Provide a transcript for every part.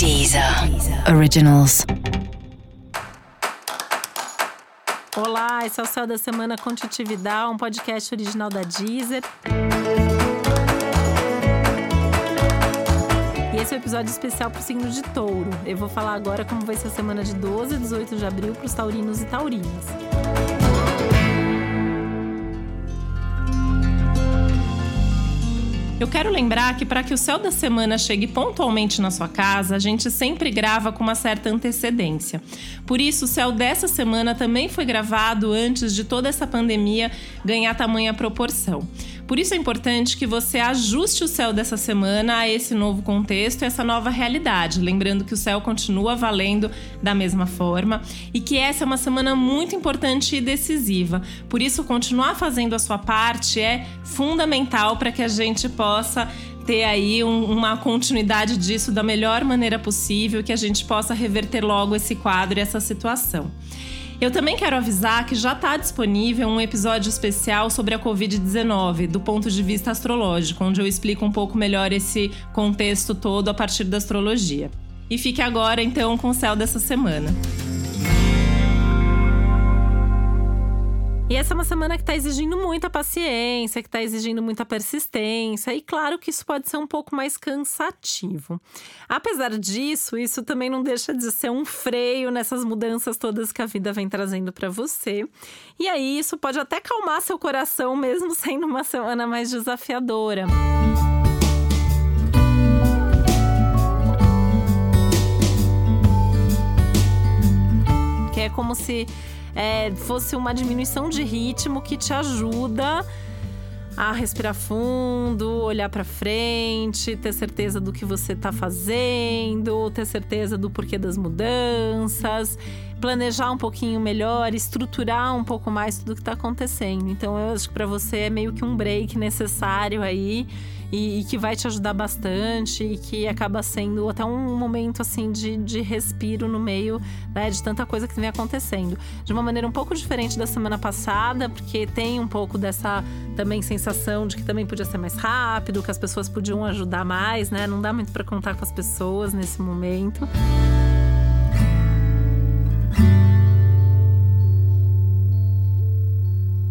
Deezer Originals. Olá, esse é o Céu da Semana com Titividade, um podcast original da Deezer. E esse é o um episódio especial para o signo de touro. Eu vou falar agora como vai ser a semana de 12 a 18 de abril para os taurinos e taurinas. Eu quero lembrar que para que o céu da semana chegue pontualmente na sua casa, a gente sempre grava com uma certa antecedência. Por isso, o céu dessa semana também foi gravado antes de toda essa pandemia ganhar tamanha proporção. Por isso é importante que você ajuste o céu dessa semana a esse novo contexto e essa nova realidade, lembrando que o céu continua valendo da mesma forma e que essa é uma semana muito importante e decisiva. Por isso, continuar fazendo a sua parte é fundamental para que a gente possa ter aí um, uma continuidade disso da melhor maneira possível, que a gente possa reverter logo esse quadro e essa situação. Eu também quero avisar que já está disponível um episódio especial sobre a Covid-19, do ponto de vista astrológico, onde eu explico um pouco melhor esse contexto todo a partir da astrologia. E fique agora então com o céu dessa semana. E essa é uma semana que está exigindo muita paciência, que está exigindo muita persistência, e claro que isso pode ser um pouco mais cansativo. Apesar disso, isso também não deixa de ser um freio nessas mudanças todas que a vida vem trazendo para você. E aí, isso pode até calmar seu coração, mesmo sendo uma semana mais desafiadora. É como se é, fosse uma diminuição de ritmo que te ajuda a respirar fundo, olhar para frente, ter certeza do que você está fazendo, ter certeza do porquê das mudanças, planejar um pouquinho melhor, estruturar um pouco mais tudo que está acontecendo. Então eu acho que para você é meio que um break necessário aí e, e, que vai te ajudar bastante e que acaba sendo até um momento assim de, de respiro no meio né, de tanta coisa que vem acontecendo. De uma maneira um pouco diferente da semana passada, porque tem um pouco dessa também sensação de que também podia ser mais rápido, que as pessoas podiam ajudar mais, né? Não dá muito para contar com as pessoas nesse momento.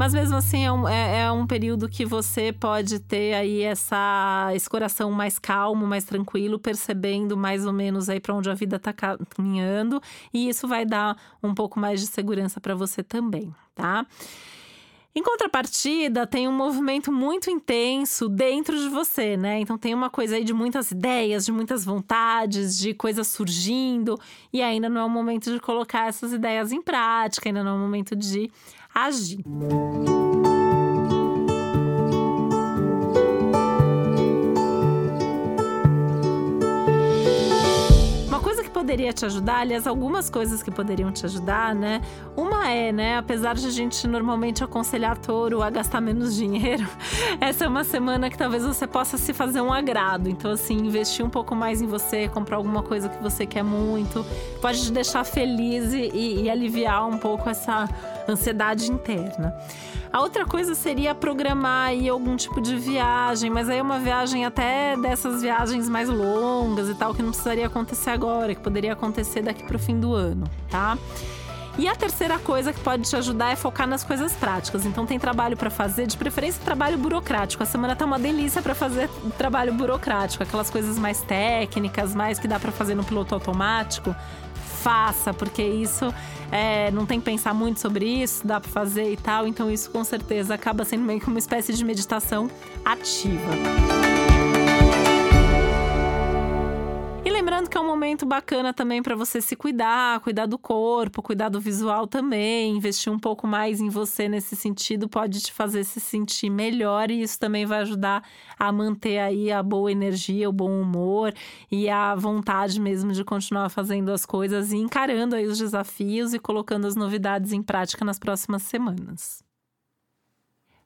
Mas mesmo assim é um, é, é um período que você pode ter aí essa, esse coração mais calmo, mais tranquilo, percebendo mais ou menos aí para onde a vida está caminhando. E isso vai dar um pouco mais de segurança para você também, tá? Em contrapartida, tem um movimento muito intenso dentro de você, né? Então tem uma coisa aí de muitas ideias, de muitas vontades, de coisas surgindo, e ainda não é o momento de colocar essas ideias em prática, ainda não é o momento de agir. poderia te ajudar, aliás, algumas coisas que poderiam te ajudar, né? Uma é, né, apesar de a gente normalmente aconselhar touro a gastar menos dinheiro, essa é uma semana que talvez você possa se fazer um agrado. Então, assim, investir um pouco mais em você, comprar alguma coisa que você quer muito, pode te deixar feliz e, e aliviar um pouco essa ansiedade interna. A outra coisa seria programar aí algum tipo de viagem, mas aí é uma viagem até dessas viagens mais longas e tal, que não precisaria acontecer agora, que poderia acontecer daqui para o fim do ano, tá? E a terceira coisa que pode te ajudar é focar nas coisas práticas. Então tem trabalho para fazer, de preferência trabalho burocrático. A semana tá uma delícia para fazer trabalho burocrático, aquelas coisas mais técnicas, mais que dá para fazer no piloto automático faça, porque isso é, não tem que pensar muito sobre isso, dá para fazer e tal. Então, isso com certeza acaba sendo meio que uma espécie de meditação ativa. Lembrando que é um momento bacana também para você se cuidar, cuidar do corpo, cuidar do visual também, investir um pouco mais em você nesse sentido pode te fazer se sentir melhor e isso também vai ajudar a manter aí a boa energia, o bom humor e a vontade mesmo de continuar fazendo as coisas e encarando aí os desafios e colocando as novidades em prática nas próximas semanas.